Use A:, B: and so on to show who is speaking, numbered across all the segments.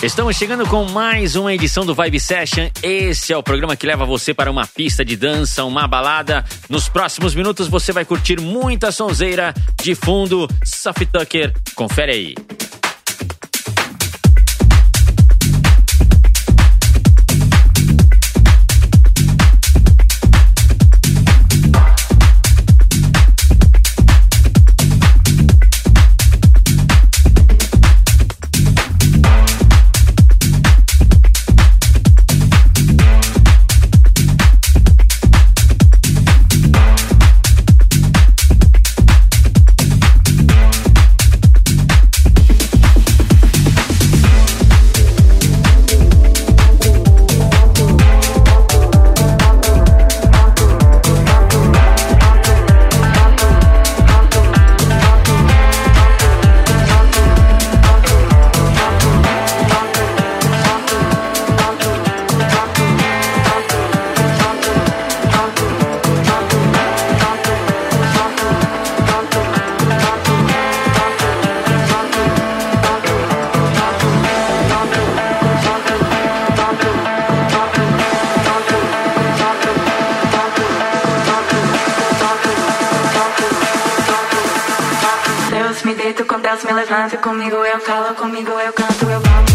A: Estamos chegando com mais uma edição do Vibe Session. Esse é o programa que leva você para uma pista de dança, uma balada. Nos próximos minutos você vai curtir muita sonzeira de fundo. Soft Tucker, confere aí.
B: Comigo eu calo, comigo eu canto, eu comigo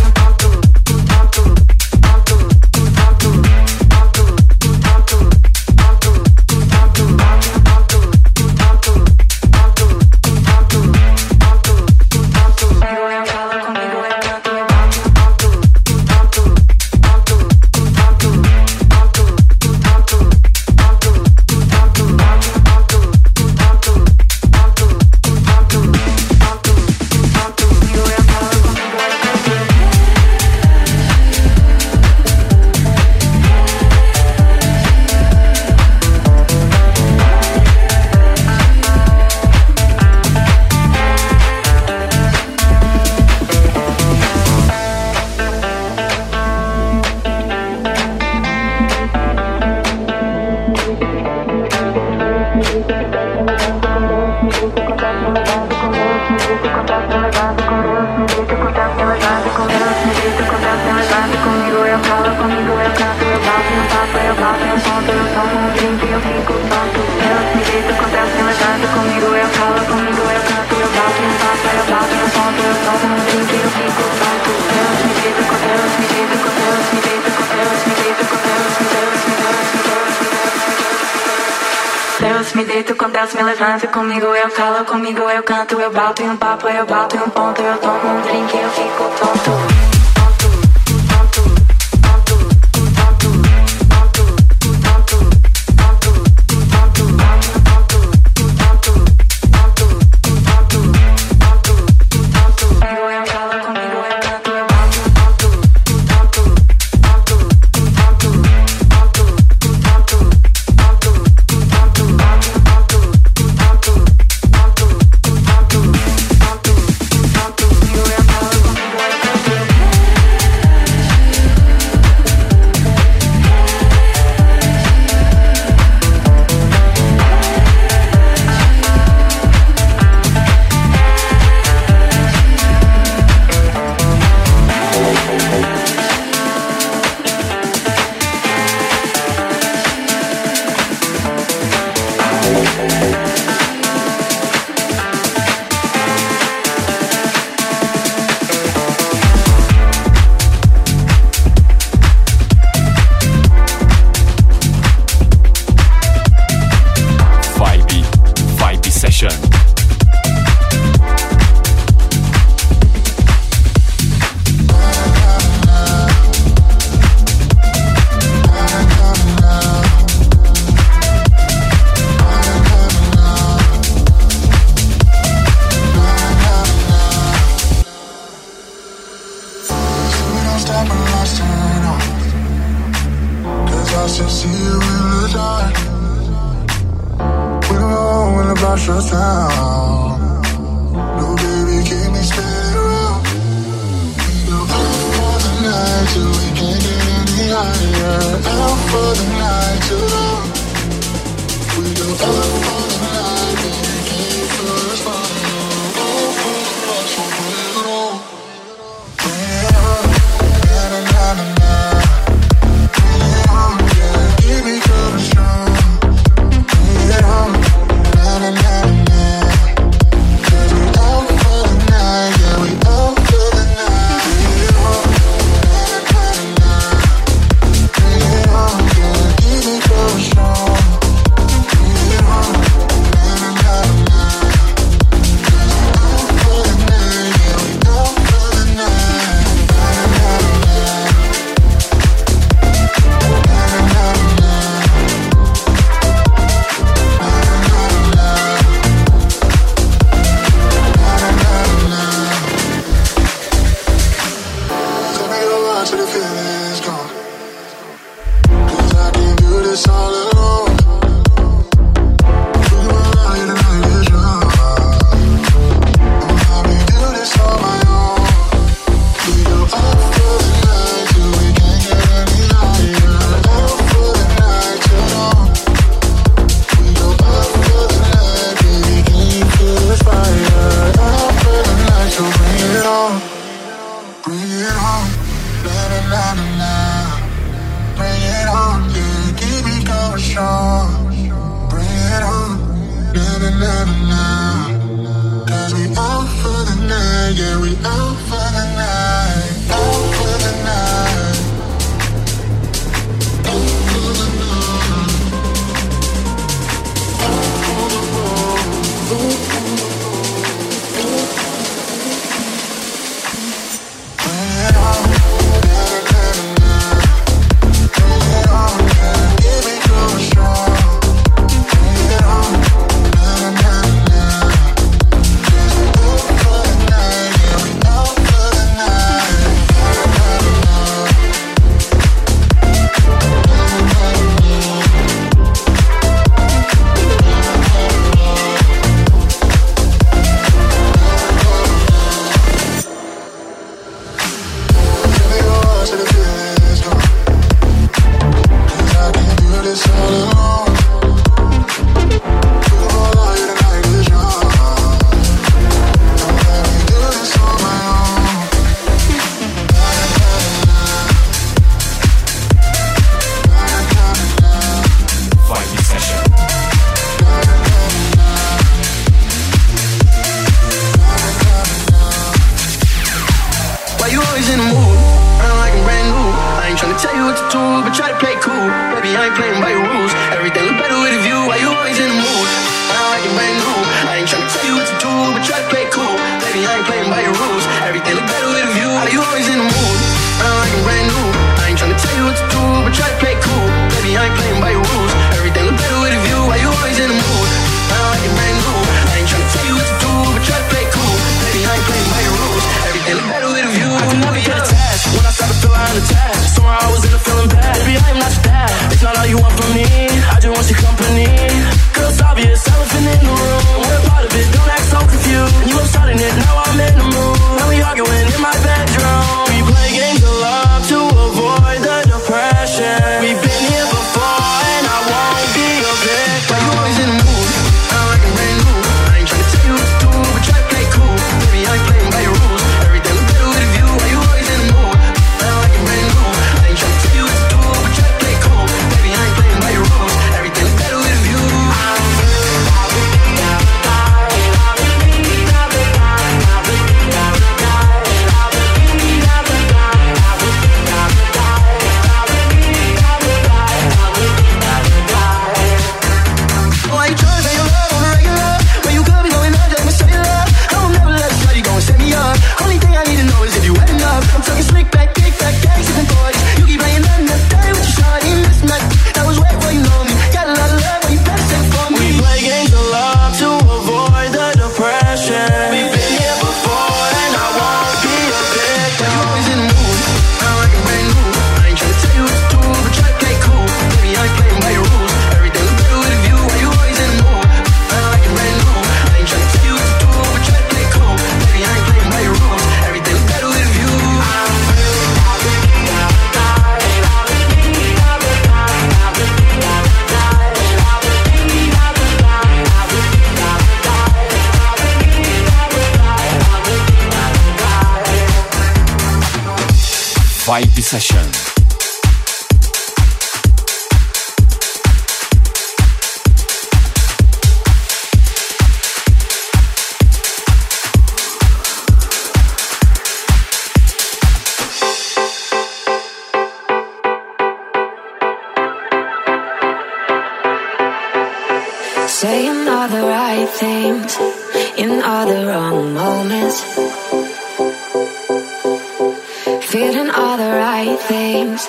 C: right things,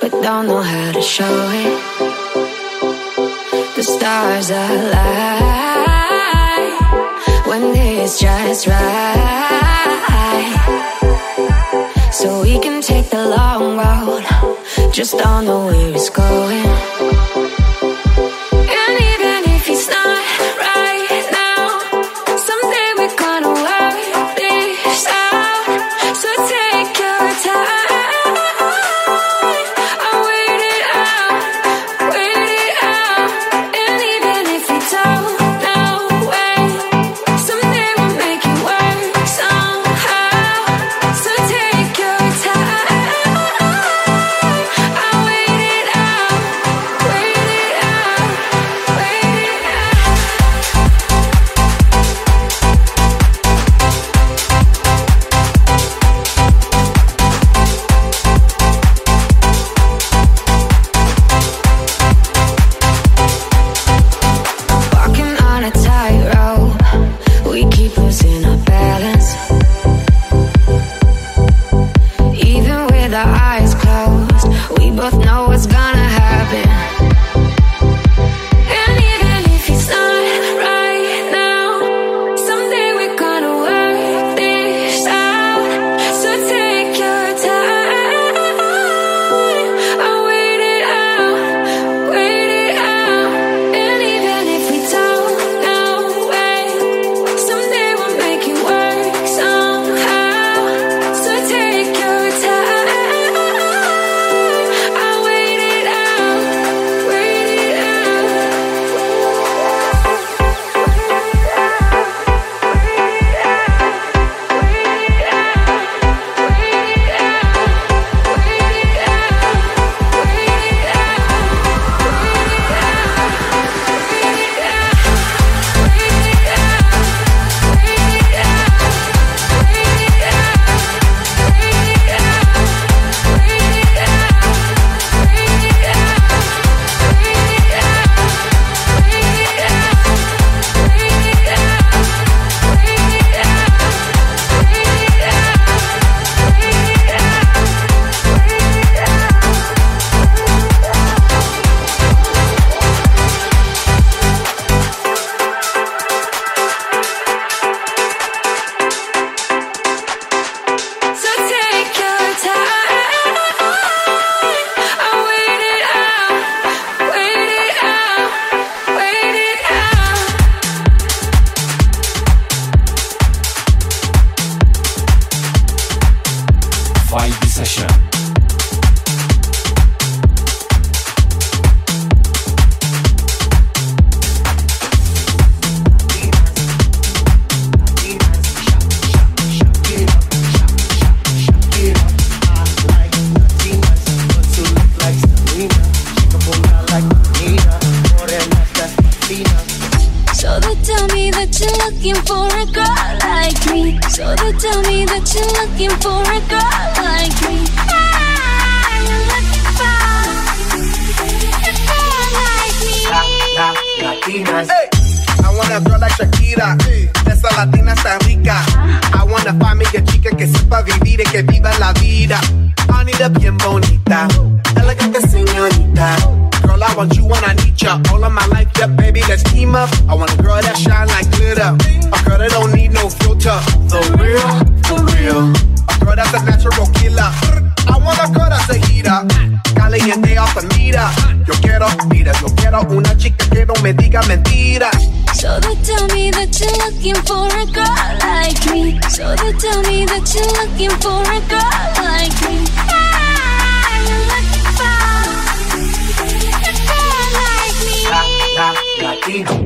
C: but don't know how to show it. The stars align when it's just right. So we can take the long road, just don't know where it's going.
D: Me.
E: Hey, I want a girl like Shakira. Esa latina está rica. I me a chica que sepa vivir y que viva la vida. I need a bien bonita, elegante señorita. Girl, I want you when I need ya. All of my life, yeah, baby, let's team up. I want a girl that shine like glitter. A girl that don't need no filter. The real, for real. A girl that's a natural killer. I want a girl that's a heater. Caliente the meter. Yo quiero, mira, yo quiero una chica que no me diga mentiras.
D: So they tell me that you're looking for a girl like me. So they tell me that you're looking for a girl like me. Ah, you're looking for a girl like me. So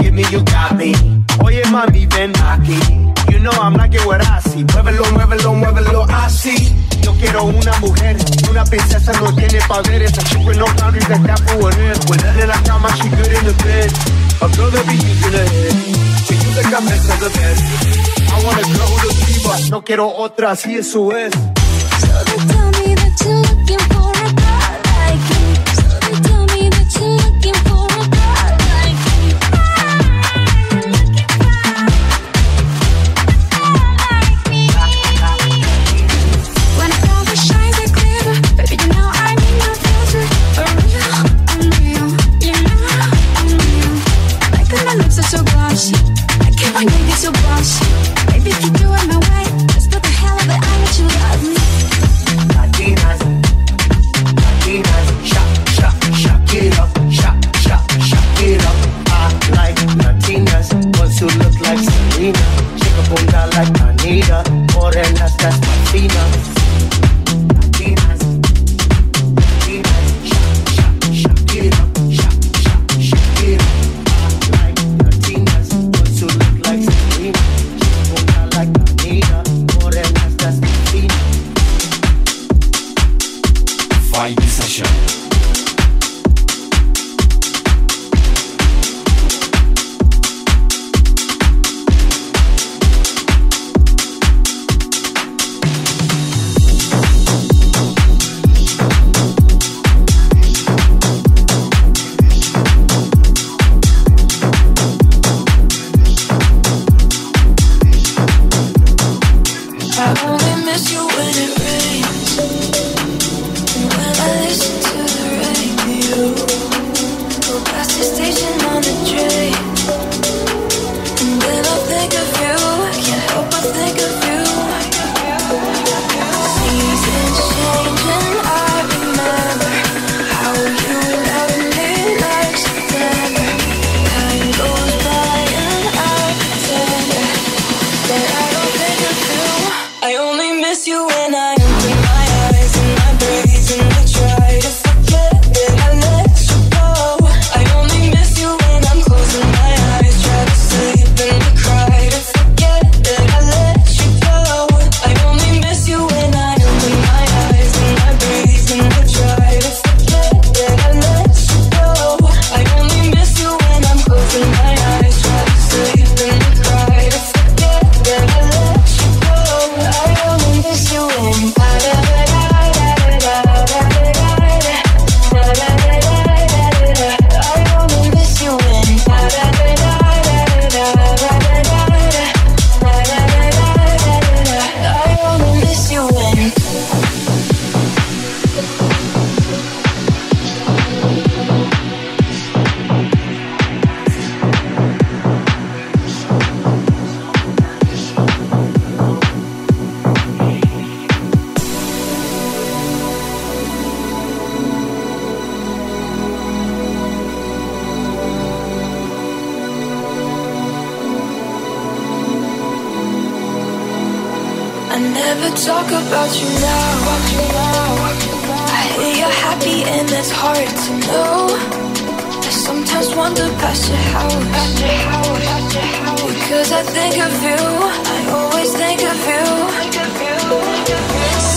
D: give me,
E: you got me. Oye, mami, ven aquí. You know I'm like it what I see. Muévelo, muévelo, muévelo, así. Yo quiero una mujer, una princesa no tiene poderes. A chick no boundaries, that's that for what it is. With in la cama, she good in the bed. A girl that be using her head. She use the cabeza de bed. I want a girl with a diva. No quiero otra, así eso es.
C: So they tell me that you're looking for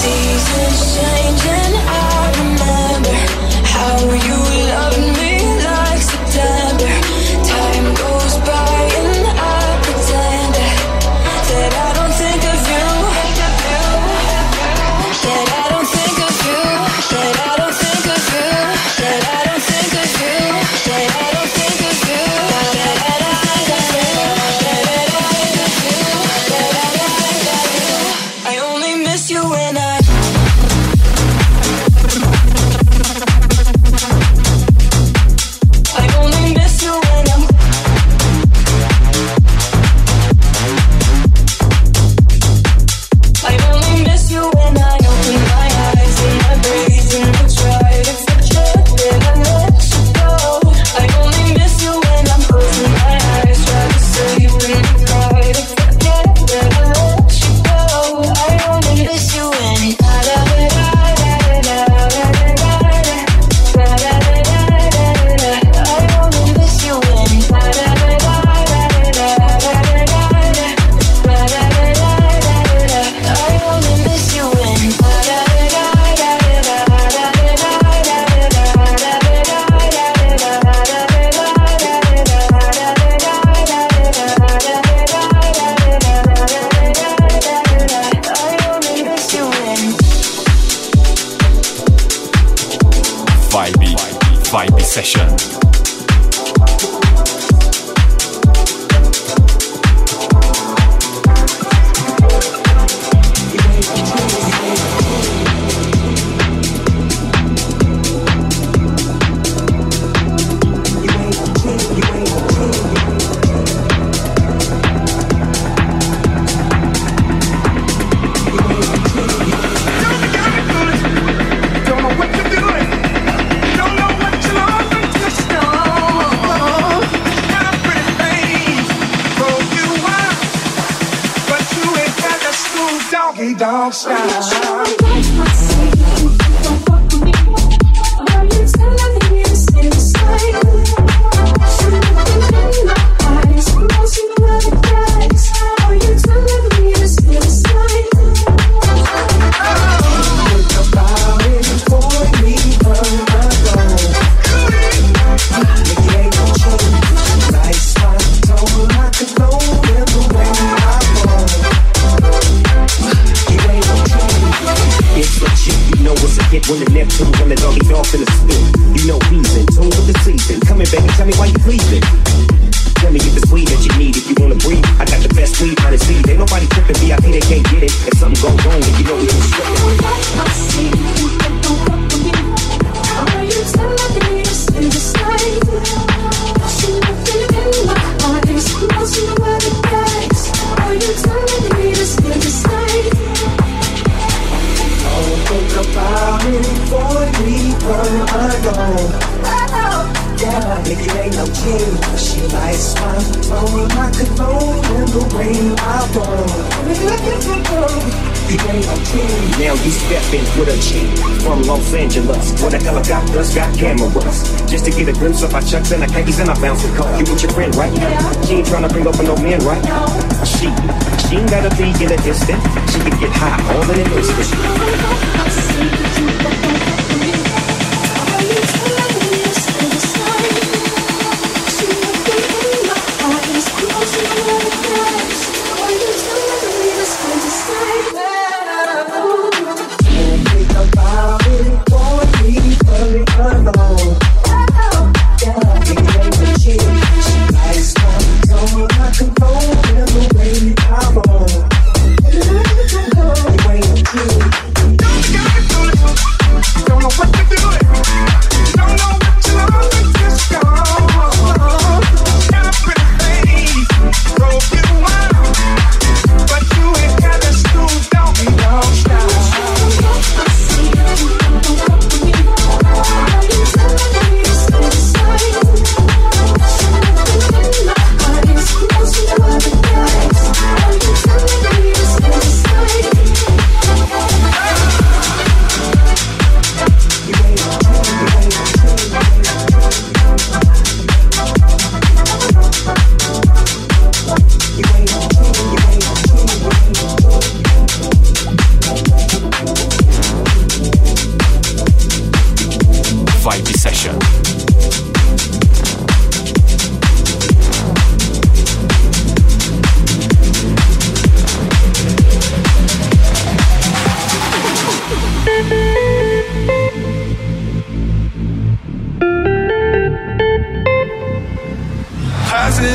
F: Seasons changing, I remember how you
G: Los Angeles, where the helicopters got cameras. Just to get a glimpse of my chucks and the khakis and our bouncing car. You with your friend, right? Yeah. She ain't trying to bring over no man, right? No. She, she ain't gotta be in a distance. She can get high all in an instant.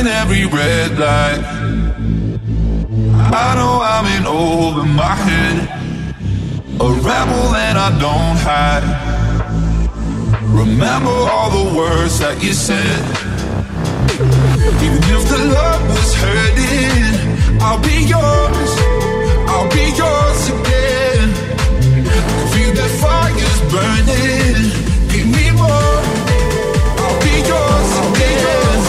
H: every red light. I know I'm in over my head, a rebel that I don't hide. Remember all the words that you said. Even if the love was hurting, I'll be yours. I'll be yours again. I feel the fire's burning. Give me more. I'll be yours again.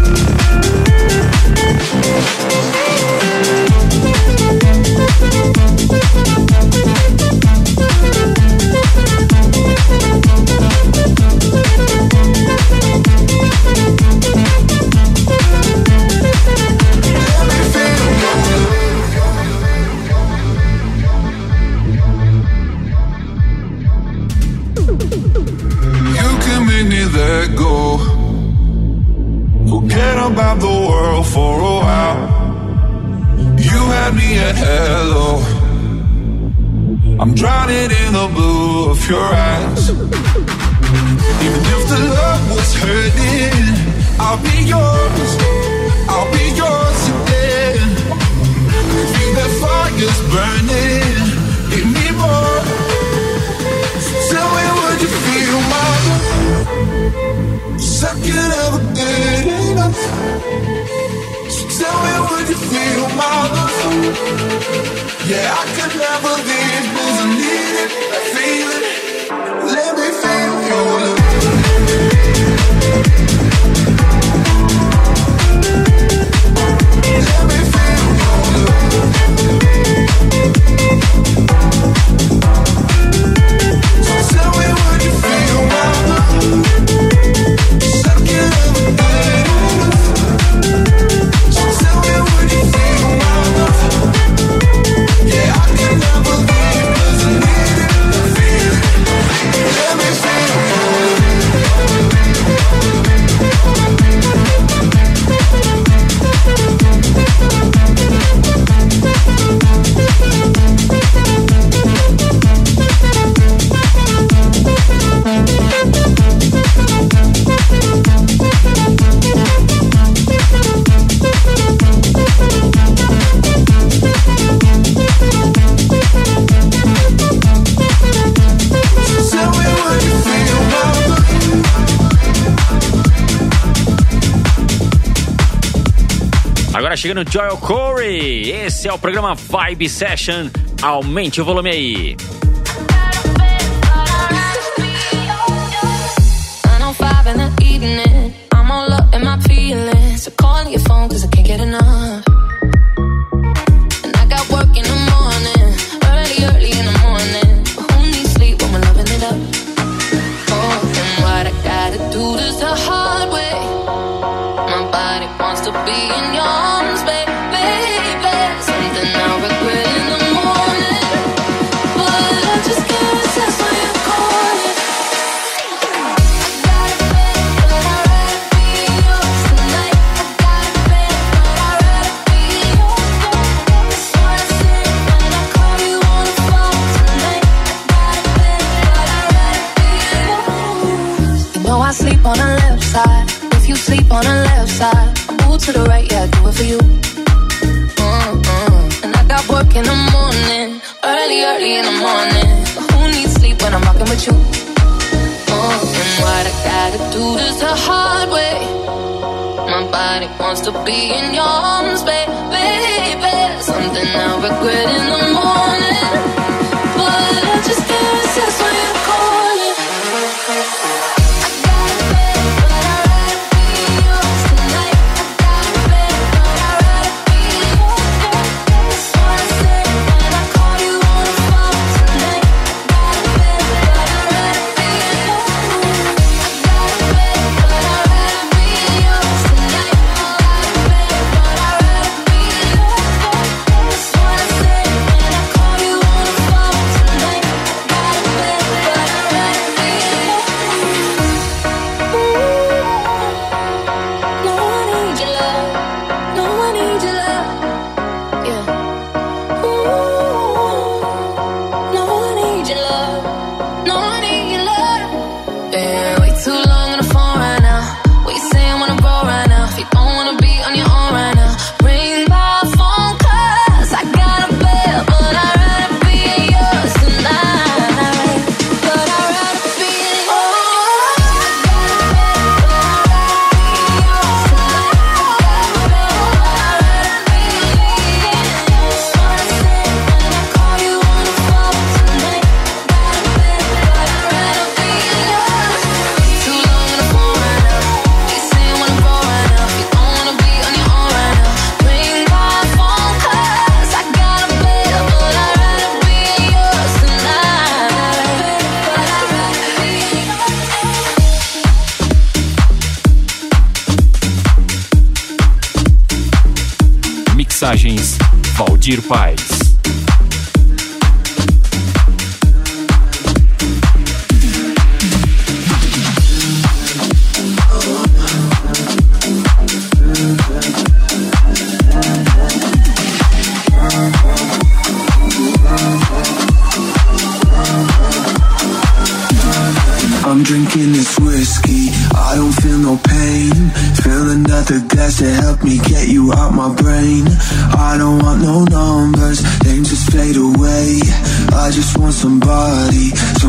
H: yellow. I'm drowning in the blue of your eyes. Even if the love was hurting, I'll be yours. I'll be yours again. Feel that fire's burning. Give me more. Tell me, would you feel my love? Second of a never get enough. Tell me would you feel my love? Yeah, I could never leave, cause I need it, I feel it. Let me feel your love.
I: Agora chegando Joel Corey. Esse é o programa Vibe Session. Aumente o volume aí.
J: curtir paz.
K: just want somebody.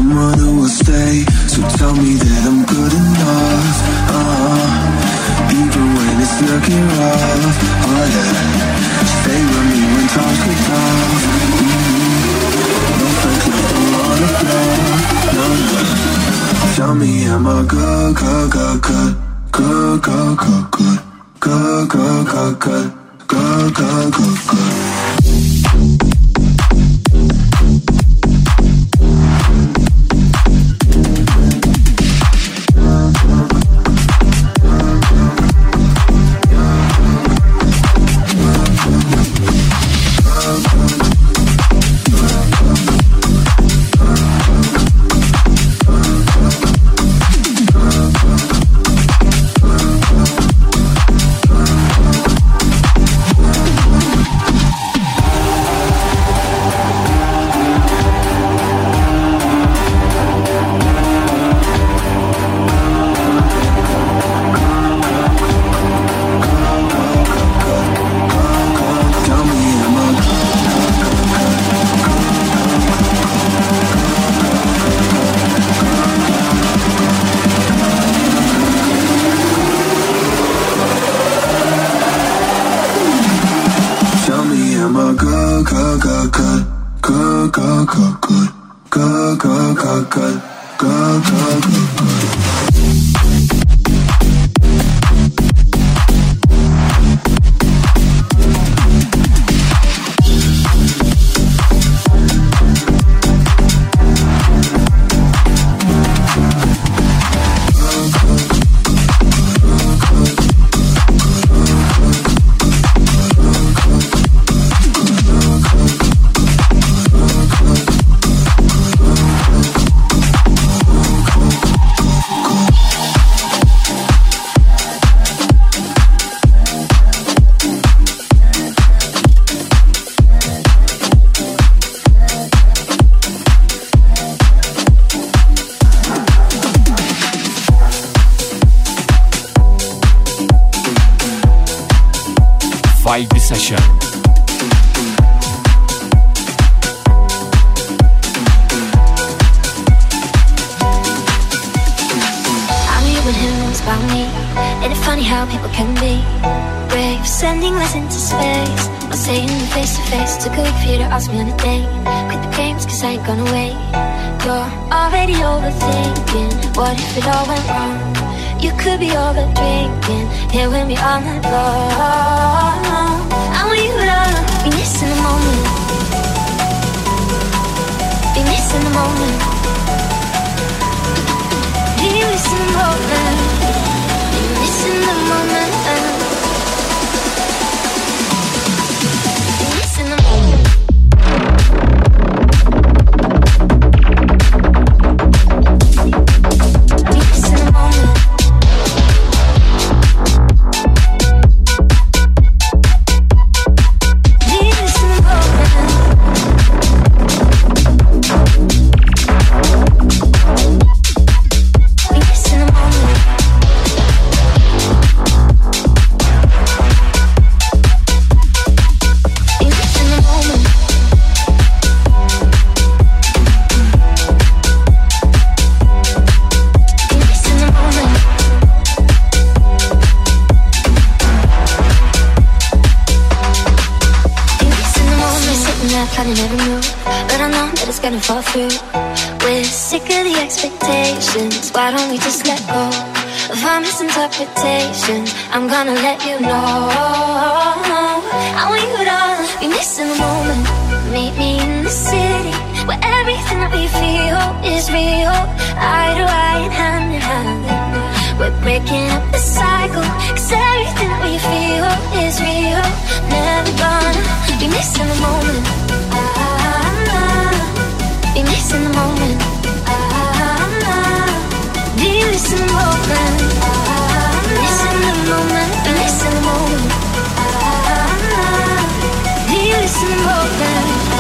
D: alibi through. We're sick of the expectations. Why don't we just let go of our misinterpretations? I'm gonna let you know. I want you to be missing the moment. Meet me in the city where everything that we feel is real. Eye to eye and hand in hand. We're breaking up the cycle. Cause everything that we feel is real. Never gonna be missing the moment. Be missing the moment. Be the moment. The moment. The moment. Be the moment.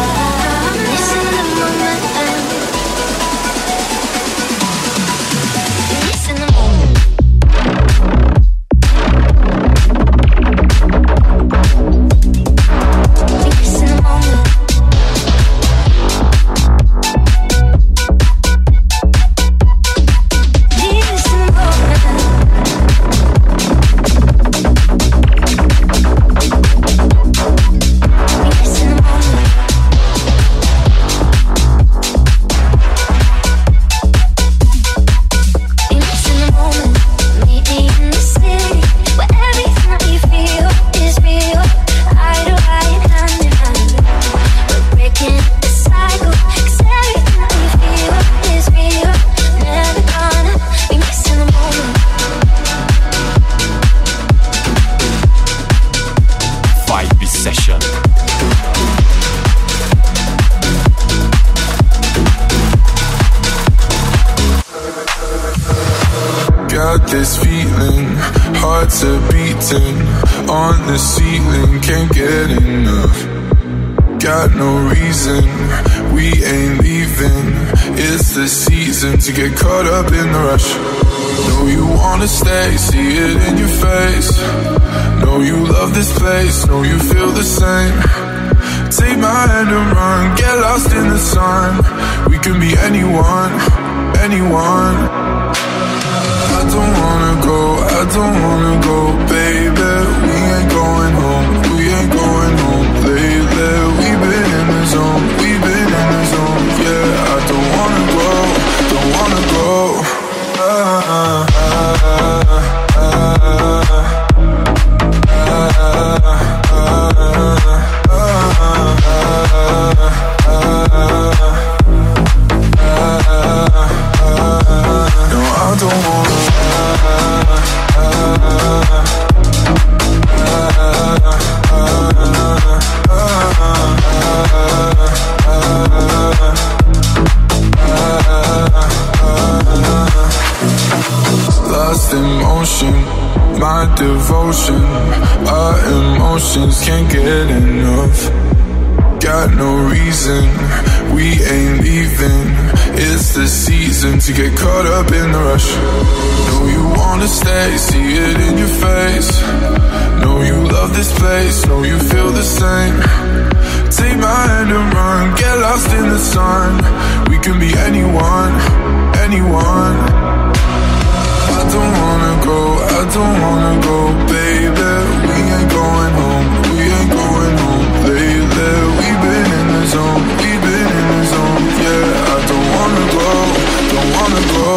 L: Hearts are beating on the ceiling, can't get enough. Got no reason, we ain't leaving. It's the season to get caught up in the rush. Know you wanna stay, see it in your face. Know you love this place, know you feel the same. Take my hand and run, get lost in the sun. We can be anyone, anyone. I don't wanna go, I don't wanna go, baby. We ain't going home, we ain't going home lately. We've been in the zone, we've been in the zone, yeah. I don't wanna go, don't wanna go. Ah, ah, Lost in motion, my devotion. Our emotions can't get enough. Got no reason, we ain't leaving. It's the season to get caught up in the rush. Know you wanna stay, see it in your face. Know you love this place, know you feel the same. Take my hand and run, get lost in the sun. We can be anyone, anyone. I don't wanna go, I don't wanna go, baby. We ain't going home, we ain't going home lately. We've been in the zone, we've been in the zone, yeah. I don't wanna go, don't wanna go.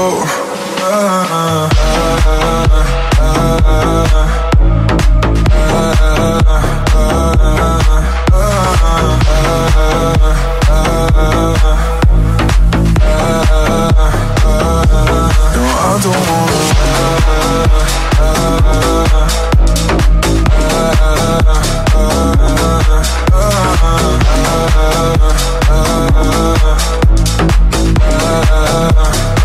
L: Ah, ah, ah, ah, ah. No, I don't wanna. I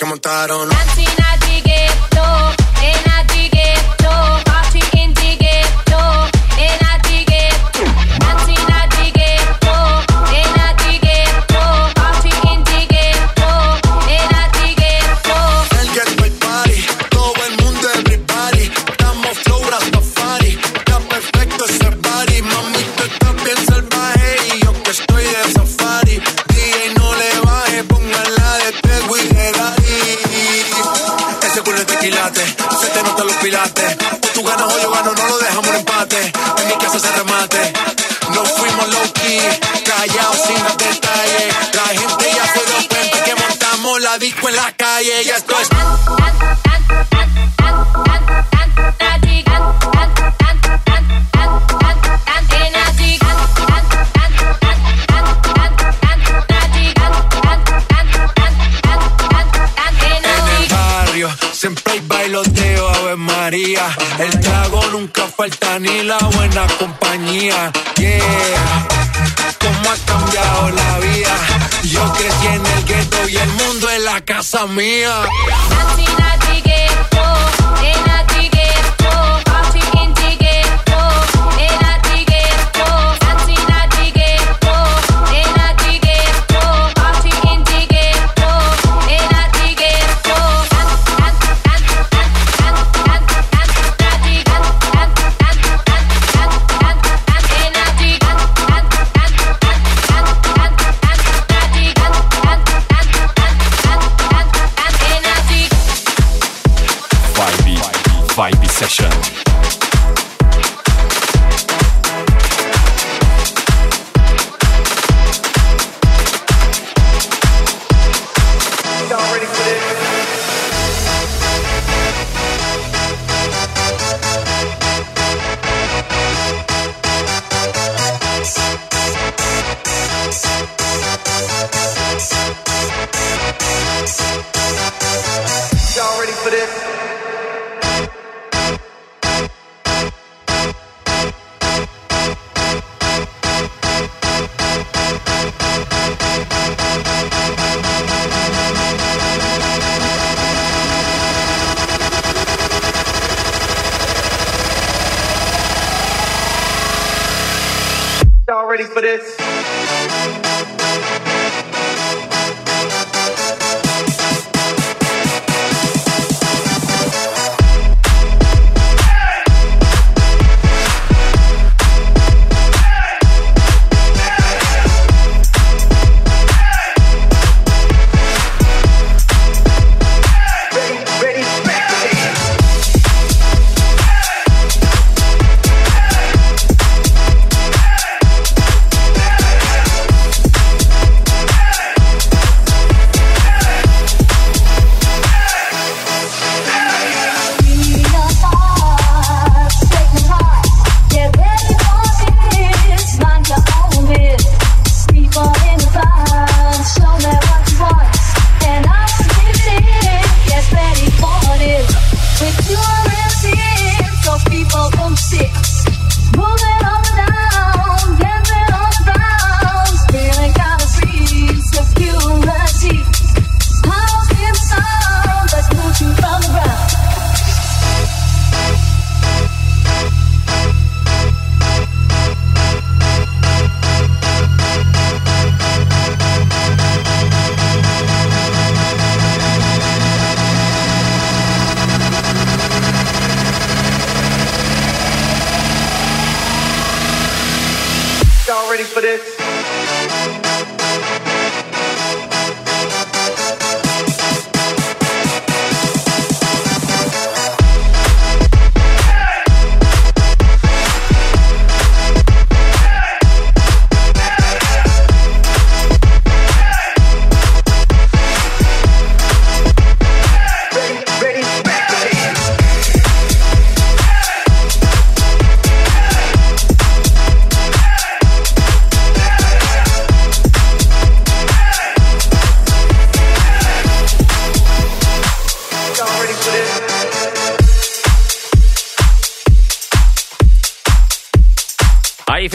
M: que montada mía.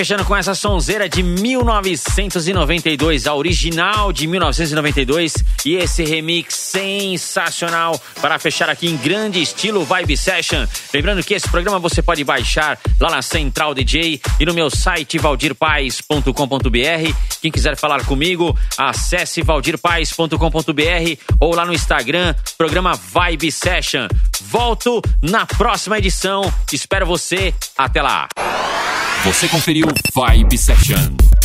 J: Fechando com essa sonzeira de 1992, a original de 1992 e esse remix sensacional para fechar aqui em grande estilo Vibe Session. Lembrando que esse programa você pode baixar lá na Central DJ e no meu site valdirpaes.com.br. Quem quiser falar comigo, acesse valdirpaes.com.br ou lá no Instagram, programa Vibe Session. Volto na próxima edição. Espero você. Até lá.
N: Você conferiu Vibe Session.